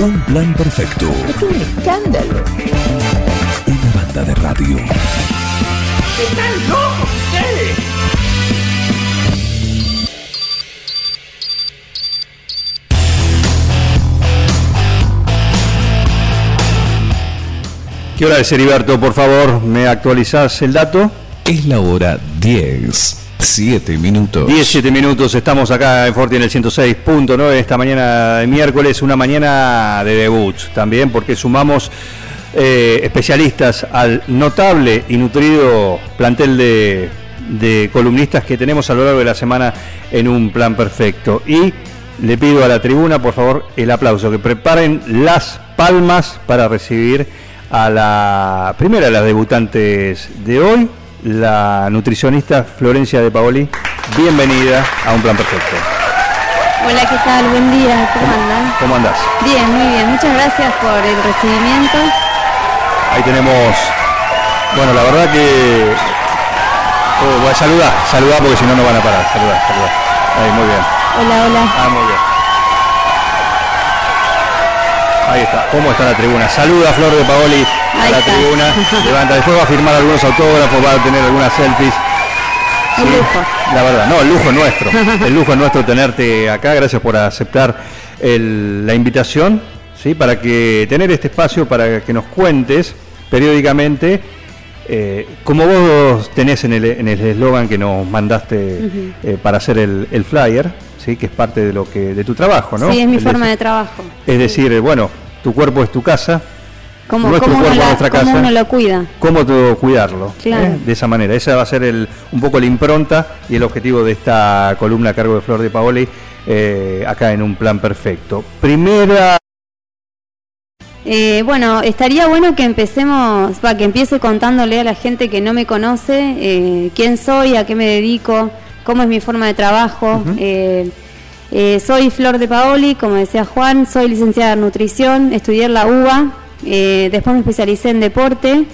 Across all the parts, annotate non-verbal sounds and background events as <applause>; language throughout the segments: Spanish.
Un plan perfecto. Es un escándalo. Una banda de radio. ¡Están locos ustedes! ¿Qué hora es, Heriberto? Por favor, ¿me actualizás el dato? Es la hora 10. 7 minutos. 17 minutos, estamos acá en Forti en el 106.9 esta mañana de miércoles, una mañana de debut también, porque sumamos eh, especialistas al notable y nutrido plantel de, de columnistas que tenemos a lo largo de la semana en un plan perfecto. Y le pido a la tribuna, por favor, el aplauso, que preparen las palmas para recibir a la primera de las debutantes de hoy, la nutricionista Florencia de Paoli. Bienvenida a Un Plan Perfecto. Hola, ¿qué tal? Buen día, ¿cómo andan? ¿Cómo andás? Bien, muy bien, muchas gracias por el recibimiento. Ahí tenemos, bueno, la verdad que... Oh, voy a saludar, saludar porque si no no van a parar, saludar, saludar. Ahí, muy bien. Hola, hola. Ah, muy bien. Ahí está, ¿cómo está la tribuna? Saluda Flor de Paoli a Ahí la está. tribuna. Levanta, después va a firmar algunos autógrafos, va a tener algunas selfies. Sí, lujo. La verdad, no, el lujo es nuestro. El lujo es nuestro tenerte acá. Gracias por aceptar el- la invitación, ¿sí? Para que tener este espacio para que nos cuentes periódicamente, eh, como vos tenés en el en el eslogan que nos mandaste eh, para hacer el, el flyer, ¿sí? Que es parte de lo que de tu trabajo, ¿no? Sí, es mi forma decir- de trabajo. Es decir, eh, bueno, tu cuerpo es tu casa, ¿Cómo, nuestro cómo uno, cuerpo, nuestra cómo casa. uno lo cuida? cómo tú cuidarlo. Claro. ¿eh? De esa manera. Esa va a ser el, un poco la impronta y el objetivo de esta columna a cargo de Flor de Paoli eh, acá en un plan perfecto. Primera. Eh, bueno, estaría bueno que empecemos, va, que empiece contándole a la gente que no me conoce eh, quién soy, a qué me dedico, cómo es mi forma de trabajo. Eh, eh, soy Flor de Paoli, como decía Juan, soy licenciada en nutrición, estudié en la UBA, eh, después me especialicé en deporte,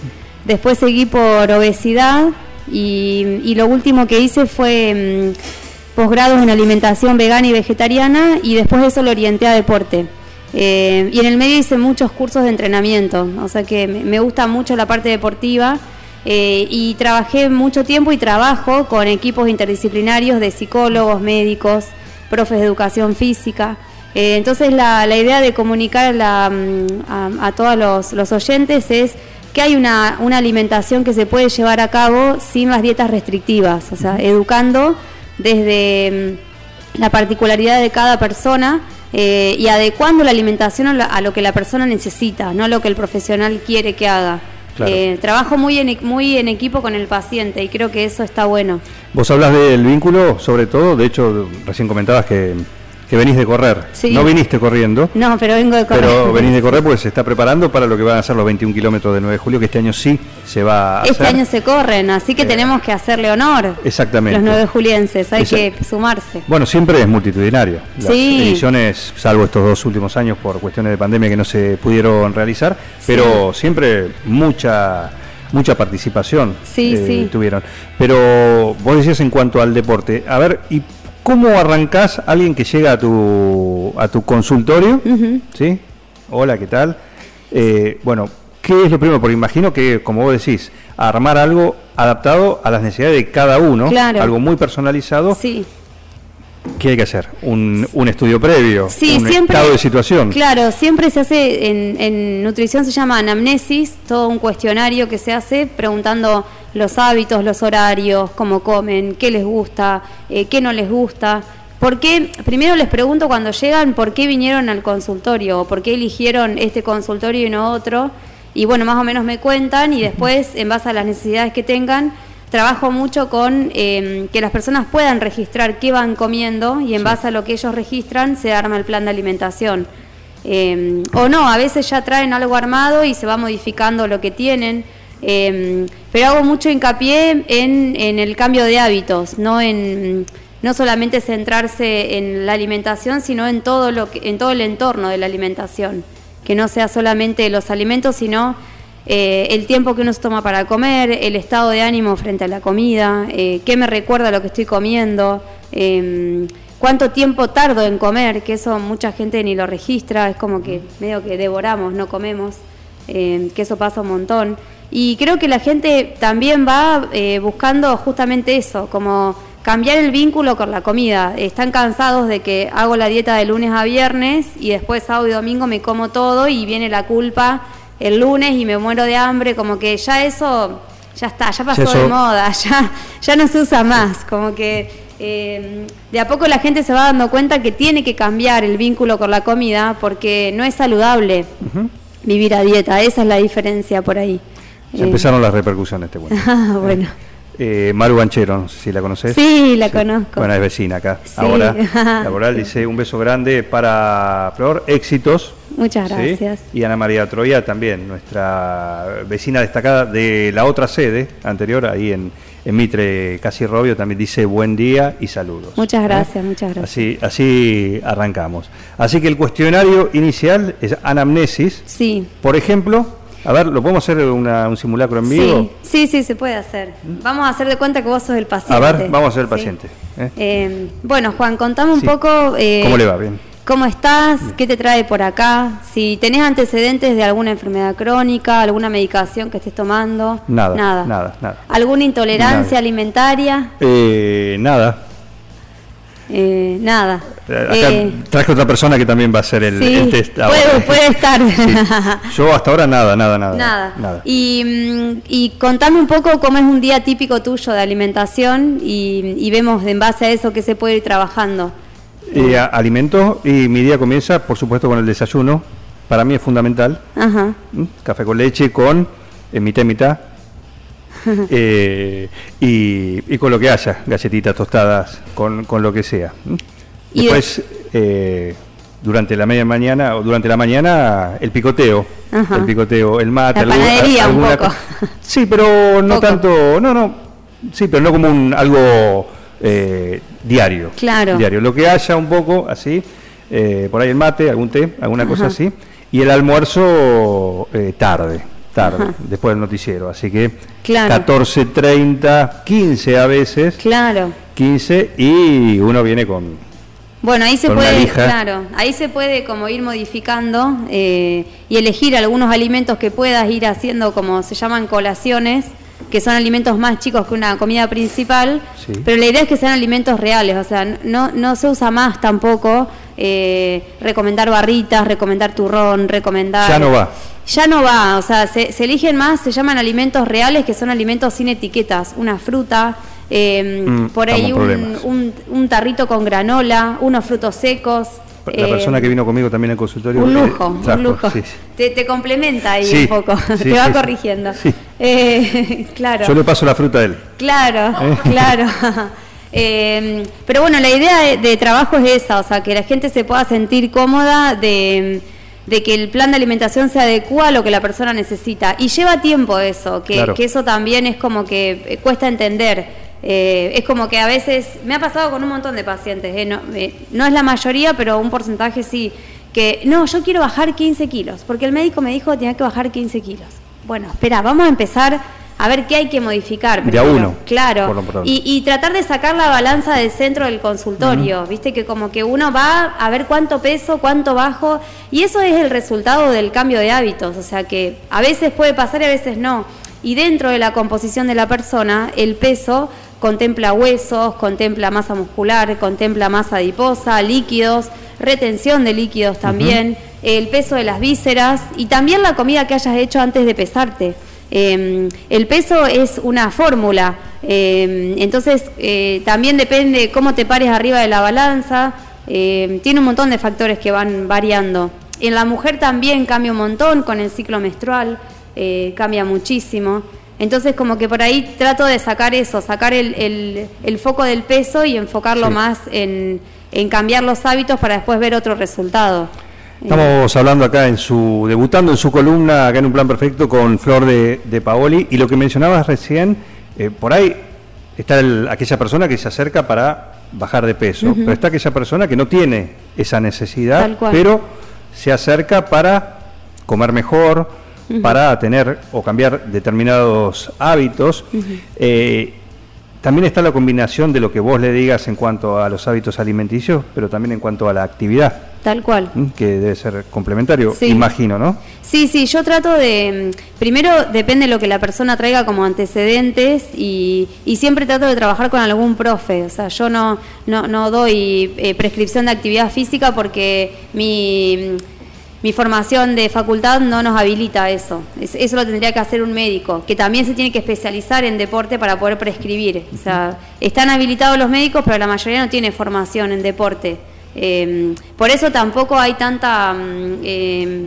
después seguí por obesidad y, y lo último que hice fue mm, posgrados en alimentación vegana y vegetariana y después de eso lo orienté a deporte. Eh, y en el medio hice muchos cursos de entrenamiento, o sea que me gusta mucho la parte deportiva eh, y trabajé mucho tiempo y trabajo con equipos interdisciplinarios de psicólogos, médicos, profes de educación física. Eh, entonces la, la idea de comunicar a, la, mm, a- a todos los, los oyentes es que hay una, una alimentación que se puede llevar a cabo sin las dietas restrictivas, o sea, educando desde mm, la particularidad de cada persona eh, y adecuando la alimentación a lo, a lo que la persona necesita, no a lo que el profesional quiere que haga. Claro. Eh, trabajo muy en, muy en equipo con el paciente y creo que eso está bueno. Vos hablas del vínculo, sobre todo. De hecho, recién comentabas que, que venís de correr. Sí. No viniste corriendo. No, pero vengo de correr. Pero venís de correr porque se <laughs> está preparando para lo que van a ser los 21 kilómetros del 9 de julio, que este año sí se va a hacer. Este año se corren, así que Eh, tenemos que hacerle honor. Exactamente. Los nueve julienses, hay que sumarse. Bueno, siempre es multitudinario. Las Sí. ediciones, salvo estos dos últimos años por cuestiones de pandemia que no se pudieron realizar, pero siempre mucha mucha participación eh, sí. tuvieron. Pero vos decías en cuanto al deporte, a ver, ¿y cómo arrancás alguien que llega a tu a tu consultorio? ¿Sí? Hola, ¿qué tal? Eh, bueno, ¿qué es lo primero? Porque imagino que, como vos decís, armar algo adaptado a las necesidades de cada uno, Claro. algo muy personalizado. Sí. ¿Qué hay que hacer? ¿Un, un estudio previo? Sí, ¿Un siempre. estado de situación? Claro, siempre se hace en, en nutrición se llama anamnesis, todo un cuestionario que se hace preguntando los hábitos, los horarios, cómo comen, qué les gusta, eh, qué no les gusta. ¿Por qué? Primero les pregunto cuando llegan por qué vinieron al consultorio o por qué eligieron este consultorio y no otro. Y bueno, más o menos me cuentan y después, en base a las necesidades que tengan, trabajo mucho con eh, que las personas puedan registrar qué van comiendo y en base a lo que ellos registran se arma el plan de alimentación. Eh, o no, a veces ya traen algo armado y se va modificando lo que tienen. eh, pero hago mucho hincapié en, en el cambio de hábitos, no en no solamente centrarse en la alimentación, sino en todo lo que, en todo el entorno de la alimentación, que no sea solamente los alimentos, sino eh, el tiempo que uno se toma para comer, el estado de ánimo frente a la comida, eh, qué me recuerda lo que estoy comiendo, eh, cuánto tiempo tardo en comer, que eso mucha gente ni lo registra, es como que medio que devoramos, no comemos, eh, que eso pasa un montón. Y creo que la gente también va eh, buscando justamente eso, como cambiar el vínculo con la comida. Están cansados de que hago la dieta de lunes a viernes y después sábado y domingo me como todo y viene la culpa el lunes y me muero de hambre, como que ya eso ya está, ya pasó de moda, <laughs> ya, ya no se usa más, como que eh, de a poco la gente se va dando cuenta que tiene que cambiar el vínculo con la comida porque no es saludable vivir a dieta, esa es la diferencia por ahí. Ya empezaron las repercusiones, te cuento. <laughs> Ah, bueno. Eh, Maru Banchero, no sé si la conoces. Sí, la conozco. Bueno, es vecina acá. Ahora, <laughs> laboral, dice un beso grande para Flor, éxitos. Muchas gracias. Y Ana María Troya también, nuestra vecina destacada de la otra sede anterior, ahí en, Mitre, casi Robio, también dice buen día y saludos. Muchas gracias, muchas gracias. Así, así arrancamos. Así que el cuestionario inicial es anamnesis. Sí. Por ejemplo, a ver, ¿lo podemos hacer un simulacro en vivo? Sí, sí, se puede hacer. Vamos a hacer de cuenta que vos sos el paciente. A ver, vamos a ser el paciente. ¿eh? Eh, bueno, Juan, contame un poco... Eh, ¿Cómo le va? Bien. ¿Cómo estás? ¿Qué te trae por acá? Si tenés antecedentes de alguna enfermedad crónica, alguna medicación que estés tomando. Nada. Nada. Nada. nada. ¿Alguna intolerancia alimentaria? nada. Eh, nada. Eh, acá eh, traje otra persona que también va a hacer el, test. Puede, estar. <laughs> Yo hasta ahora nada, nada, nada. Nada. Y, mm, y, contame un poco cómo es un día típico tuyo de alimentación y, vemos en base a eso que se puede ir trabajando. Eh, alimento y mi día comienza, por supuesto, con el desayuno. Para mí es fundamental. Ajá. ¿Mm? Café con leche con mitad y mitad <laughs> y, con lo que haya, galletitas tostadas, con, lo que sea. Y Después, eh, durante la media mañana o durante la mañana, el picoteo, el picoteo, el mate, la panadería un poco. Sí, pero no tanto, no, no, sí, pero no como un algo eh, diario. Claro. Diario, lo que haya un poco así, eh, por ahí el mate, algún té, alguna cosa así, y el almuerzo tarde tarde, después del noticiero. Así que claro. 14.30, 15 a veces. Claro. 15 y uno viene con... Bueno, ahí se puede, claro, ahí se puede como ir modificando eh, y elegir algunos alimentos que puedas ir haciendo como se llaman colaciones, que son alimentos más chicos que una comida principal, pero la idea es que sean alimentos reales, o sea, no, no se usa más tampoco eh, recomendar barritas, recomendar turrón, recomendar... Ya no va ya no va, o sea, se, eligen más, se llaman alimentos reales, que son alimentos sin etiquetas, una fruta, em, mm, por ahí un, un, tarrito con granola, unos frutos secos. La persona que vino conmigo también en consultorio. Un lujo, un lujo. Te, complementa ahí un poco, <laughs> te va corrigiendo. Eh, <laughs> claro. Yo le paso la fruta a él. Claro, <laughs> ¿Eh? claro. Em, pero bueno, la idea de, de, trabajo es esa, o sea, que la gente se pueda sentir cómoda de de que el plan de alimentación se adecua a lo que la persona necesita. Y lleva tiempo eso, que, eso también es como que eh, cuesta entender. Eh, es como que a veces, me ha pasado con un montón de pacientes, eh, no, no, es la mayoría, pero un porcentaje sí, que no, yo quiero bajar 15 kilos, porque el médico me dijo que tenía que bajar 15 kilos. Bueno, espera, vamos a empezar a ver qué hay que modificar. De a uno. Claro. Y, tratar de sacar la balanza del centro del consultorio. Viste que como que uno va a ver cuánto peso, cuánto bajo. Y eso es el resultado del cambio de hábitos. O sea que a veces puede pasar y a veces no. Y dentro de la composición de la persona, el peso contempla huesos, contempla masa muscular, contempla masa adiposa, líquidos, retención de líquidos también, el peso de las vísceras y también la comida que hayas hecho antes de pesarte. Em, el peso es una fórmula, em, entonces eh, también depende cómo te pares arriba de la balanza, em, tiene un montón de factores que van variando. En la mujer también cambia un montón con el ciclo menstrual, eh, cambia muchísimo. Entonces como que por ahí trato de sacar eso, sacar el, foco del peso y enfocarlo más en, en cambiar los hábitos para después ver otro resultado. Estamos hablando acá en su, debutando en su columna, acá en un plan perfecto, con Flor de, Paoli, y lo que mencionabas recién, eh, por ahí está aquella persona que se acerca para bajar de peso, pero está aquella persona que no tiene esa necesidad, pero se acerca para comer mejor, para tener o cambiar determinados hábitos. Eh, también está la combinación de lo que vos le digas en cuanto a los hábitos alimenticios, pero también en cuanto a la actividad. Tal cual. Que debe ser complementario, Sí. imagino, ¿no? Sí, sí, yo trato de, mm, primero depende de lo que la persona traiga como antecedentes y, y siempre trato de trabajar con algún profe, o sea, yo no, no, no doy eh, prescripción de actividad física porque mi, mi formación de facultad no nos habilita eso, Es- eso lo tendría que hacer un médico, que también se tiene que especializar en deporte para poder prescribir, o sea, están habilitados los médicos, pero la mayoría no tiene formación en deporte. Eh, por eso tampoco hay tanta... mm, eh,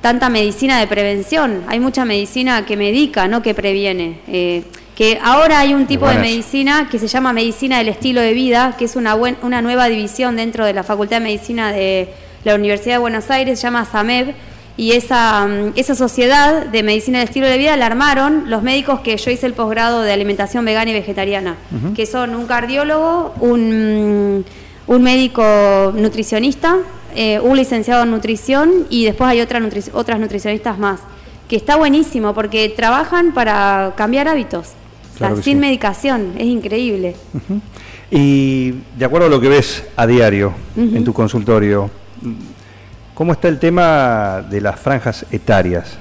tanta medicina de prevención. Hay mucha medicina que medica, no que previene. Eh, que ahora hay un tipo de medicina que se llama medicina del estilo de vida, que es una, buen- una nueva división dentro de la Facultad de Medicina de la Universidad de Buenos Aires, se llama SAMEB, y esa, mm, esa sociedad de medicina del estilo de vida la armaron los médicos que yo hice el posgrado de alimentación vegana y vegetariana, que son un cardiólogo, un, un médico nutricionista, eh, un licenciado en nutrición y después hay otra nutri- otras nutricionistas más, que está buenísimo porque trabajan para cambiar hábitos, o sea, sin sí. medicación, es increíble. Y de acuerdo a lo que ves a diario en tu consultorio, ¿cómo está el tema de las franjas etarias?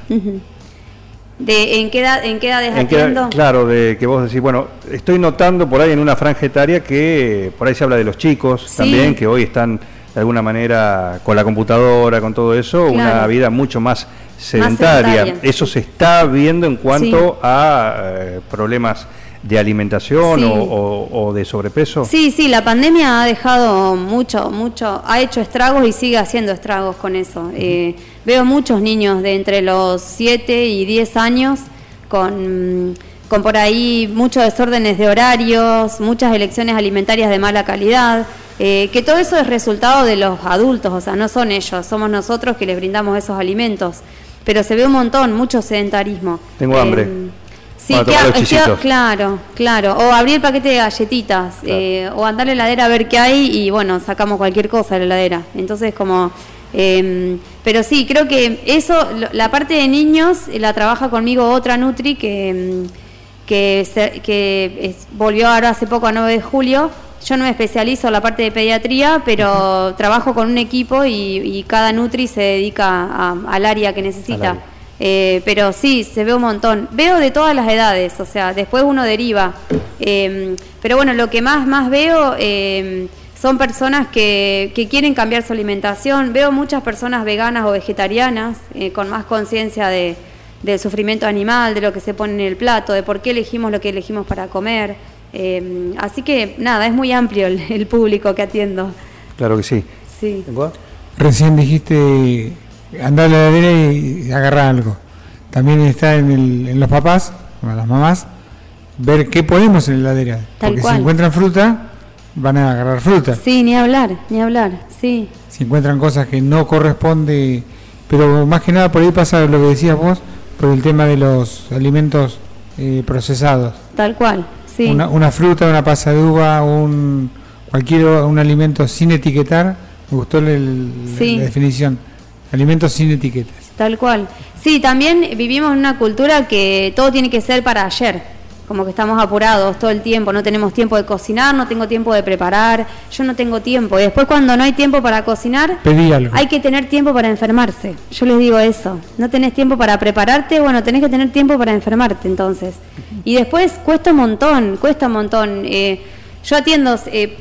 De, ¿en, qué edad, ¿En qué edades En atiendo? claro, de que vos decís, bueno, estoy notando por ahí en una franja etaria que por ahí se habla de los chicos Sí. también, que hoy están de alguna manera con la computadora, con todo eso, una vida mucho más sedentaria. sedentaria. Eso se está viendo en cuanto a eh, problemas de alimentación Sí. o, o- o de sobrepeso. Sí, sí, la pandemia ha dejado mucho, mucho, ha hecho estragos y sigue haciendo estragos con eso. Eh, veo muchos niños de entre los 7 y 10 años con, con por ahí muchos desórdenes de horarios, muchas elecciones alimentarias de mala calidad, eh, que todo eso es resultado de los adultos, o sea, no son ellos, somos nosotros que les brindamos esos alimentos. Pero se ve un montón, mucho sedentarismo. Tengo hambre. Sí, Para que tomar ha- los que ha- chisitos. claro, claro. O abrir el paquete de galletitas, eh, o andar a la heladera a ver qué hay y bueno, sacamos cualquier cosa de la heladera. Entonces como... eh, pero sí, creo que eso, la parte de niños eh, la trabaja conmigo otra Nutri que, mm, que, se- que es- volvió ahora hace poco a 9 de julio. Yo no me especializo en la parte de pediatría, pero trabajo con un equipo y, y cada Nutri se dedica a- al área que necesita. Eh, pero sí, se ve un montón. Veo de todas las edades, o sea, después uno deriva. Eh, pero bueno, lo que más, más veo eh, son personas que, que quieren cambiar su alimentación. Veo muchas personas veganas o vegetarianas eh, con más conciencia de, del sufrimiento animal, de lo que se pone en el plato, de por qué elegimos lo que elegimos para comer. Eh, así que nada, es muy amplio el, el público que atiendo. Claro que sí. Sí. Recién dijiste andar a la heladera y agarrar algo. También está en, el- en los papás, o las mamás, ver qué ponemos en la heladera. Tal Porque cual. si encuentran fruta, van a agarrar fruta. Sí, ni hablar, ni hablar, sí. Si encuentran cosas que no corresponde, pero más que nada por ahí pasa lo que decías vos, por el tema de los alimentos eh, procesados. Tal cual, sí. Una, una fruta, una pasa de uva, un cualquier un alimento sin etiquetar. Me gustó el- el- Sí. la definición. Alimentos sin etiquetas. Tal cual. Sí, también vivimos en una cultura que todo tiene que ser para ayer. Como que estamos apurados todo el tiempo, no tenemos tiempo de cocinar, no tengo tiempo de preparar, yo no tengo tiempo. Y después cuando no hay tiempo para cocinar, hay que tener tiempo para enfermarse. Yo les digo eso. No tenés tiempo para prepararte, bueno, tenés que tener tiempo para enfermarte entonces. Y después cuesta un montón, cuesta un montón. Eh, yo atiendo eh,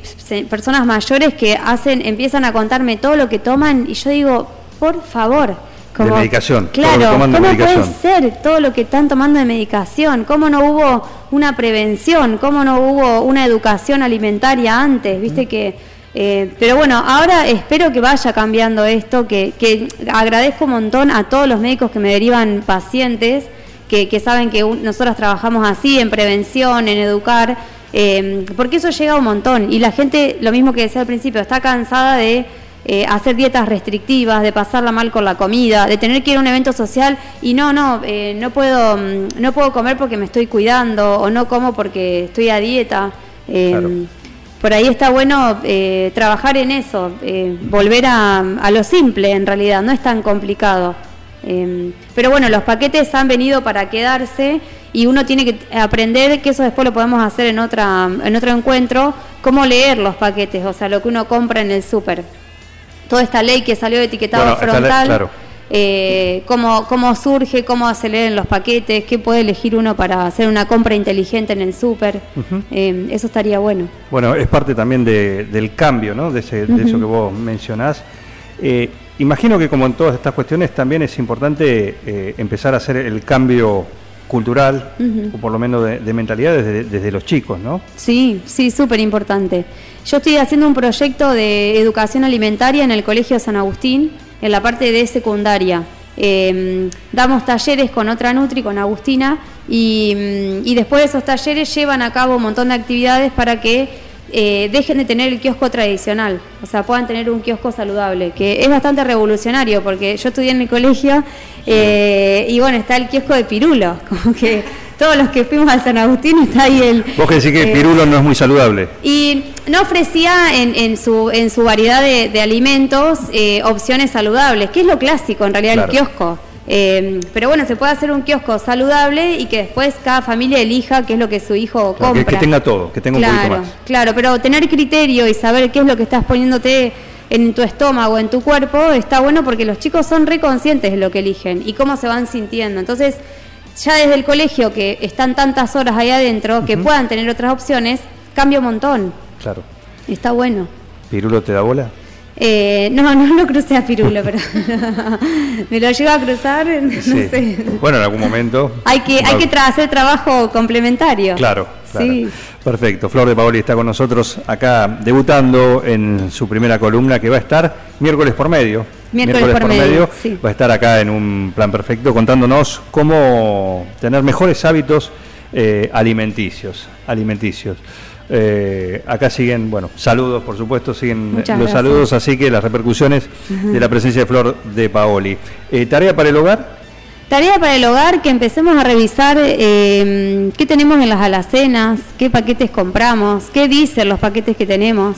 personas mayores que hacen, empiezan a contarme todo lo que toman y yo digo, por favor. De medicación, Claro, ¿cómo medicación. puede ser todo lo que están tomando de medicación? ¿Cómo no hubo una prevención? ¿Cómo no hubo una educación alimentaria antes? Viste que... eh, pero bueno, ahora espero que vaya cambiando esto, que, que agradezco un montón a todos los médicos que me derivan pacientes, que, que saben que un- nosotros trabajamos así, en prevención, en educar, eh, porque eso llega un montón. Y la gente, lo mismo que decía al principio, está cansada de eh, hacer dietas restrictivas, de pasarla mal con la comida, de tener que ir a un evento social y no, no, eh, no puedo, mm, no puedo comer porque me estoy cuidando o no como porque estoy a dieta. Eh, Claro. Por ahí está bueno eh, trabajar en eso, eh, volver a, a lo simple en realidad, no es tan complicado. Eh, pero bueno, los paquetes han venido para quedarse y uno tiene que aprender que eso después lo podemos hacer en otra en otro encuentro, cómo leer los paquetes, o sea, lo que uno compra en el súper. Toda esta ley que salió de etiquetado Bueno, esta ley- frontal, claro. eh, cómo, cómo surge, cómo se leen los paquetes, qué puede elegir uno para hacer una compra inteligente en el súper, Eh, eso estaría bueno. Bueno, es parte también de- del cambio, ¿no? De, ese- de eso que vos mencionás. Eh, imagino que como en todas estas cuestiones también es importante empezar a hacer el cambio cultural, o por lo menos de, de mentalidad desde, desde los chicos, ¿no? Sí, sí, súper importante. Yo estoy haciendo un proyecto de educación alimentaria en el Colegio San Agustín, en la parte de secundaria. Eh, damos talleres con otra Nutri, con Agustina, y, mm, y después de esos talleres llevan a cabo un montón de actividades para que eh, dejen de tener el kiosco tradicional, o sea, puedan tener un kiosco saludable, que es bastante revolucionario, porque yo estudié en el colegio eh, y bueno, está el kiosco de Pirulo, <laughs> como que todos los que fuimos al San Agustín está ahí el... Vos que decís que el eh, pirulo no es muy saludable. y no ofrecía en, en su, en su variedad de, de alimentos eh, opciones saludables, que es lo clásico en realidad Claro. el kiosco. Eh, pero bueno, se puede hacer un kiosco saludable y que después cada familia elija qué es lo que su hijo Claro, que- compra. que tenga todo, que tenga un poquito más. Claro, pero tener criterio y saber qué es lo que estás poniéndote en tu estómago, en tu cuerpo, está bueno porque los chicos son reconscientes de lo que eligen y cómo se van sintiendo. Entonces, ya desde el colegio, que están tantas horas ahí adentro, que puedan tener otras opciones, cambia un montón. Claro. Está bueno. ¿Pirulo te da bola? Eh, no, no lo crucé a Pirulo, pero <laughs> me lo llevo a cruzar, <laughs> no Sí. sé. Bueno, en algún momento. Hay que, hay que hacer trabajo complementario. Claro, claro. Sí. Perfecto. Flor de Paoli está con nosotros acá debutando en su primera columna que va a estar miércoles por medio. Miércoles por medio, sí. Va a estar acá en un plan perfecto contándonos cómo tener mejores hábitos eh, alimenticios. alimenticios. Eh, acá siguen, bueno, saludos por supuesto, siguen Muchas los gracias. saludos, así que las repercusiones de la presencia de Flor de Paoli. Eh, ¿Tarea para el hogar? Tarea para el hogar, que empecemos a revisar eh, qué tenemos en las alacenas, qué paquetes compramos, qué dicen los paquetes que tenemos.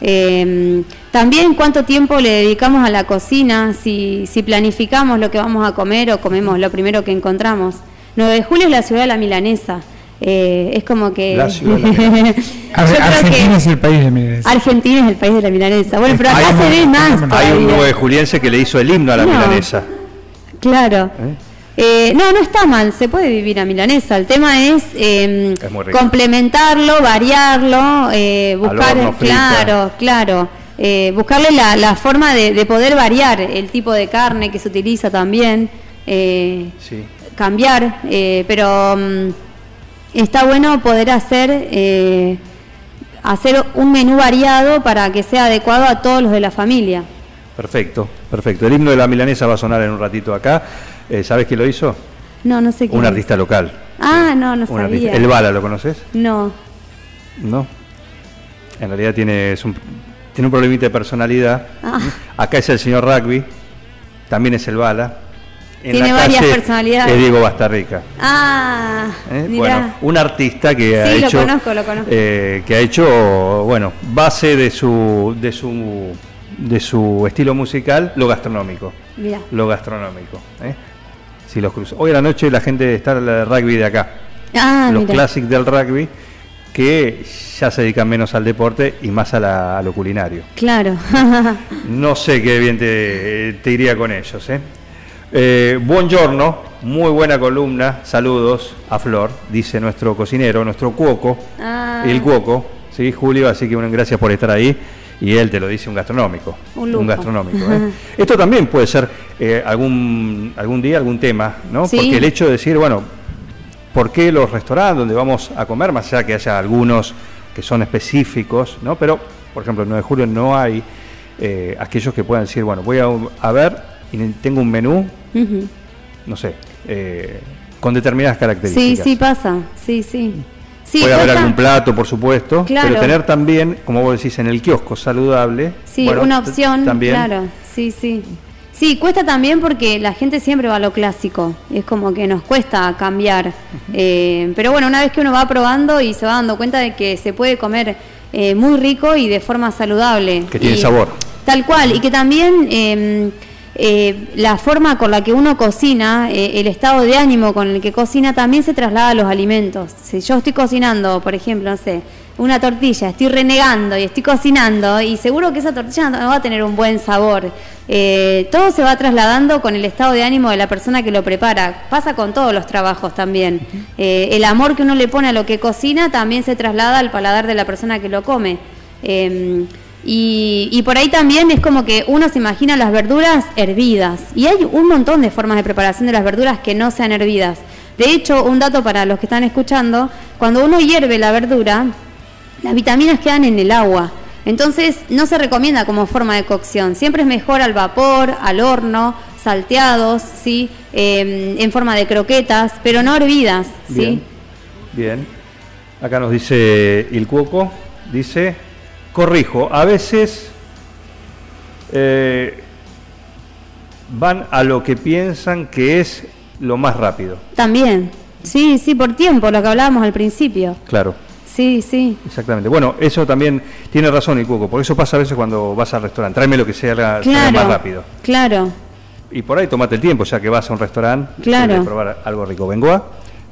Eh, también cuánto tiempo le dedicamos a la cocina, si, si planificamos lo que vamos a comer o comemos lo primero que encontramos. 9 de julio es la ciudad de la milanesa. Eh, es como que... La ciudad de la milanesa. <laughs> Argentina que es el país de milanesa. Argentina es el país de la milanesa. Bueno, pero acá Hay se ve más hay un todavía. nueve juliense que le hizo el himno a la No. milanesa. Claro. ¿Eh? Eh, no, no está mal, se puede vivir a milanesa. El tema es, eh, rico. complementarlo, variarlo, eh, buscar, horno, claro, claro, eh, buscarle la, la forma de, de poder variar el tipo de carne que se utiliza también, eh, Sí. cambiar, pero mm, está bueno poder hacer eh, hacer un menú variado para que sea adecuado a todos los de la familia. Perfecto, perfecto. El himno de la milanesa va a sonar en un ratito acá. Eh, ¿Sabes quién lo hizo? No, no sé qué. Un artista local. Ah, no, no sabía. artista. El Bala, ¿lo conoces? No. No. En realidad tiene, es un, tiene un problemita de personalidad. Ah. Acá es el señor Rugby, también es el Bala. En Tiene varias calle personalidades. Es Diego Bastarrica. Ah, ¿eh? Bueno, un artista que ha Sí, lo hecho conozco, lo conozco. eh, que ha hecho bueno base de su de su de su estilo musical lo gastronómico Mirá. lo gastronómico ¿eh? Si los cruzo hoy a la noche la gente está en el rugby de acá Ah, los clásicos del rugby que ya se dedican menos al deporte y más a, la- a lo culinario Claro. <laughs> no sé qué bien te, te iría con ellos. ¿eh? Eh, buongiorno, muy buena columna. Saludos a Flor, dice nuestro cocinero, nuestro cuoco, Ah. el cuoco, ¿sí, Julio? Así que bueno, gracias por estar ahí. Y él te lo dice un gastronómico. Un gastronómico. ¿eh? <laughs> Esto también puede ser eh, algún, algún día, algún tema, ¿no? Sí. Porque el hecho de decir, bueno, ¿por qué los restaurantes donde vamos a comer, más allá que haya algunos que son específicos, ¿no? Pero, por ejemplo, el 9 de julio no hay eh, aquellos que puedan decir, bueno, voy a, a ver y tengo un menú, no sé, eh, con determinadas Sí, características. sí pasa. Sí, sí. Sí, Puede haber algún plato, por supuesto, Claro. pero tener también, como vos decís, en el kiosco saludable. Sí, bueno, una opción, También. claro. Sí, sí. Sí, cuesta también porque la gente siempre va a lo clásico. Es como que nos cuesta cambiar. Eh, pero bueno, una vez que uno va probando y se va dando cuenta de que se puede comer eh, muy rico y de forma saludable. Que tiene Y- sabor. Tal cual. Y que también eh, la forma con la que uno cocina, eh, el estado de ánimo con el que cocina, también se traslada a los alimentos. Si yo estoy cocinando, por ejemplo, no sé, una tortilla, estoy renegando y estoy cocinando, y seguro que esa tortilla no va a tener un buen sabor. Eh, todo se va trasladando con el estado de ánimo de la persona que lo prepara. Pasa con todos los trabajos también. El amor que uno le pone a lo que cocina también se traslada al paladar de la persona que lo come. Y, por ahí también es como que uno se imagina las verduras hervidas. Y hay un montón de formas de preparación de las verduras que no sean hervidas. De hecho, un dato para los que están escuchando, cuando uno hierve la verdura, las vitaminas quedan en el agua. Entonces no se recomienda como forma de cocción. Siempre es mejor al vapor, al horno, salteados, ¿sí? Eh, en forma de croquetas, pero no hervidas. ¿sí? Bien. Bien. Acá nos dice Il Cuoco, dice, corrijo, a veces eh, van a lo que piensan que es lo más rápido. También. Sí, sí, por tiempo, lo que hablábamos al principio. Claro. Sí, sí. Exactamente. Bueno, eso también tiene razón el Cuoco, por eso pasa a veces cuando vas al restaurante. Tráeme lo que sea, la- Claro. más rápido. Claro. Y por ahí tomate el tiempo, ya que vas a un restaurante, Claro. probar algo rico. ¿Vengo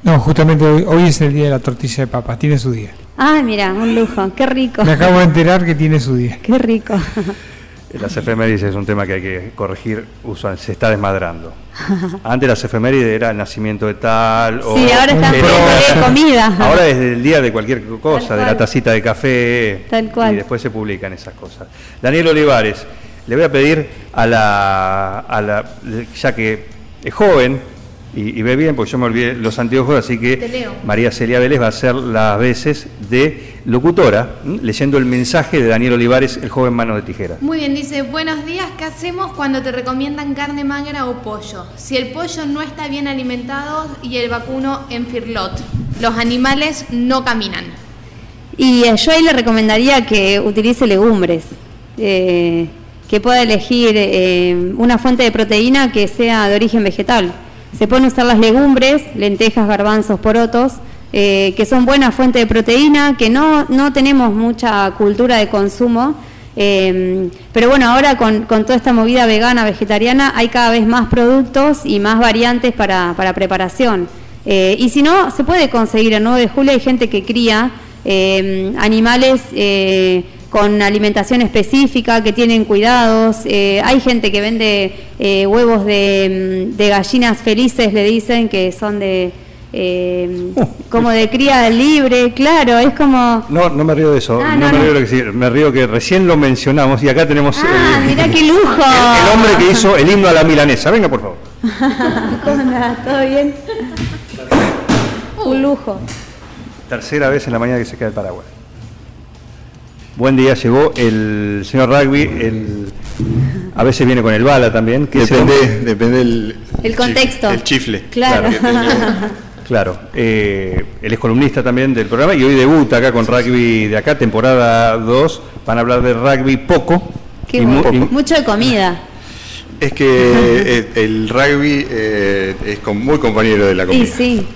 No, justamente hoy, hoy es el día de la tortilla de papa, tiene su día. Ah, mira, un lujo. Qué rico. Me acabo de enterar que tiene su día. Qué rico. Las efemérides es un tema que hay que corregir, usual- se está desmadrando. Antes las efemérides era el nacimiento de tal. o- Sí, ahora están de comida. Ahora es el día de cualquier cosa, de la tacita de café. Tal cual. Y después se publican esas cosas. Daniel Olivares, le voy a pedir a la, a la ya que es joven y, y ve bien, porque yo me olvidé los anteojos, así que. María Celia Vélez va a hacer las veces de locutora, ¿m? leyendo el mensaje de Daniel Olivares, el joven mano de tijera. Muy bien, dice, buenos días, ¿qué hacemos cuando te recomiendan carne magra o pollo? Si el pollo no está bien alimentado y el vacuno en firlot, los animales no caminan. Y eh, yo ahí le recomendaría que utilice legumbres, eh, que pueda elegir eh, una fuente de proteína que sea de origen vegetal. Se pueden usar las legumbres, lentejas, garbanzos, porotos, eh, que son buena fuente de proteína, que no, no tenemos mucha cultura de consumo. eh, pero bueno, ahora con, con toda esta movida vegana, vegetariana, hay cada vez más productos y más variantes para, para preparación. Eh, y si no, se puede conseguir en 9 de julio, hay gente que cría eh, animales eh, con alimentación específica, que tienen cuidados. eh, hay gente que vende eh, huevos de, mm, de gallinas felices, le dicen, que son de... eh, como de cría libre, claro, es como... No, no me río de eso, Ah, no, no, me no. río de que me río que recién lo mencionamos y acá tenemos Ah, el, mirá qué lujo. <laughs> el- el hombre que hizo el himno a la milanesa. Venga, por favor. <laughs> ¿Cómo andás? ¿Todo bien? Un lujo. Tercera vez en la mañana que se queda el Paraguay. Buen día, llegó el señor Rugby, el, a veces viene con el bala también. que Depende, depende el, contexto. el chifle. Claro. <laughs> Claro, eh, él es columnista también del programa y hoy debuta acá con rugby de acá, temporada 2. Van a hablar de rugby poco. Qué y mu- bueno. y- Mucho de comida. Es que eh, el rugby eh, es muy compañero de la <laughs> comida. Y sí.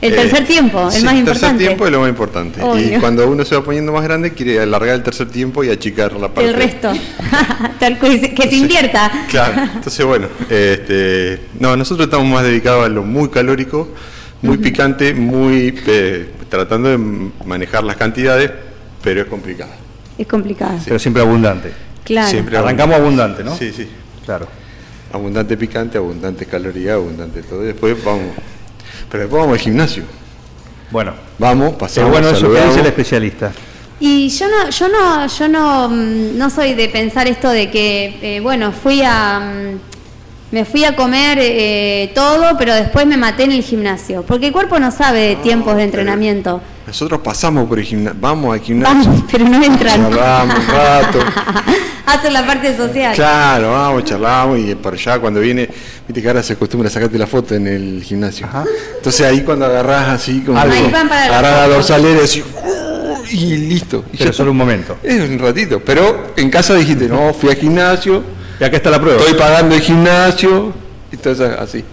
El Eh, tercer tiempo, el sí, más El importante. tercer tiempo es lo más importante. Obvio. Y cuando uno se va poniendo más grande, quiere alargar el tercer tiempo y achicar la parte. El resto. <laughs> Tal cual, que se invierta. Claro, entonces bueno, este, no, nosotros estamos más dedicados a lo muy calórico, muy picante, muy eh, tratando de manejar las cantidades, pero es complicado. Es complicado. Pero siempre abundante. Claro. Siempre Arrancamos abundante, ¿no? Sí, sí. Claro. Abundante picante, abundante caloría, abundante todo. Y después vamos. Pero después vamos al gimnasio. Bueno, Vamos, pero pasamos, bueno, eso que dice el especialista. Y yo no, yo no, yo no, mm, no soy de pensar esto de que, eh, bueno, fui a, mm, me fui a comer eh, todo, pero después me maté en el gimnasio, porque el cuerpo no sabe de tiempos de entrenamiento. Nosotros pasamos por el gimnasio, vamos al gimnasio. Vamos, pero no entran. Charlamos un rato. <laughs> Hacen la parte social. Claro, vamos, charlamos y por allá cuando viene, viste que ahora se acostumbra a sacarte la foto en el gimnasio. Entonces ahí cuando agarrás así, como. Ahí van para la agarrás la dorsalera y así, y listo. Y Pero ya solo un momento. Es un ratito, pero en casa dijiste, no, fui al gimnasio, Y acá está la prueba. estoy pagando el gimnasio, y todo así.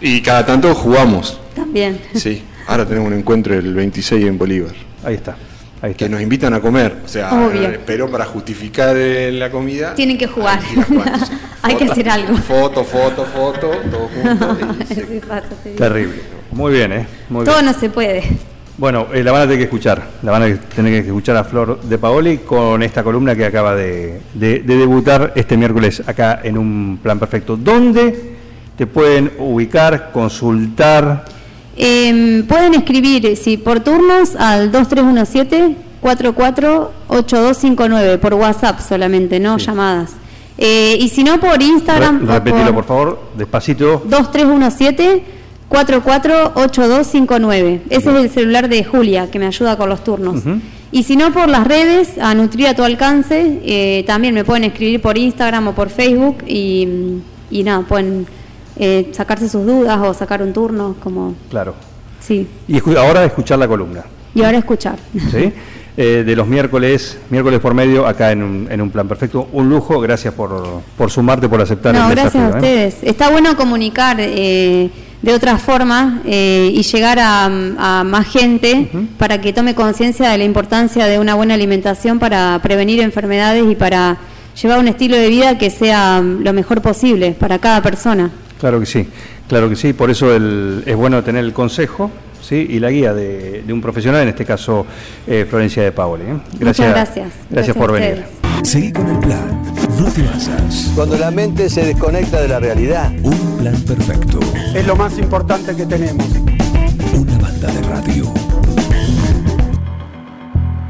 Y cada tanto jugamos, También. sí. Ahora tenemos un encuentro el 26 en Bolívar. Ahí está. Ahí está. que nos invitan a comer. O sea, Obvio. eh, pero para justificar eh, la comida. Tienen que jugar. <laughs> Hay que, hacer algo. Foto, foto, foto, todo junto. y <laughs> se- pasa. Terrible. Muy bien, ¿eh? Muy Todo bien. no se puede. Bueno, eh, la van a tener que escuchar. La van a tener que escuchar a Flor de Paoli con esta columna que acaba de, de- de debutar este miércoles acá en un plan perfecto. ¿Dónde te pueden ubicar, consultar? Eh, pueden escribir, eh, sí, por turnos al 2317-448259, por WhatsApp solamente, no Sí. llamadas. Eh, y si no, por Instagram. Re- repetilo, por favor, despacito. 2317-448259. Ese es el celular de Julia, que me ayuda con los turnos. Y si no, por las redes, a Nutrir a tu alcance, eh, también me pueden escribir por Instagram o por Facebook y, y nada, pueden eh, sacarse sus dudas o sacar un turno, como, Claro. sí. Y escu- ahora escuchar la columna. Y ahora escuchar. ¿sí? <laughs> Eh, de los miércoles, miércoles por medio, acá en un, en un plan perfecto. Un lujo, gracias por, por sumarte, por aceptar No, el gracias desafío. a ¿eh? ustedes. Está bueno comunicar eh, de otra forma eh, y llegar a, a más gente para que tome conciencia de la importancia de una buena alimentación para prevenir enfermedades y para llevar un estilo de vida que sea lo mejor posible para cada persona. Claro que sí, claro que sí. Por eso el- es bueno tener el consejo ¿sí? y la guía de, de un profesional, en este caso eh, Florencia de Paoli. ¿eh? Muchas gracias. Gracias por venir. Seguí con el plan. No te basas. Cuando la mente se desconecta de la realidad. Un plan perfecto. Es lo más importante que tenemos. Una banda de radio.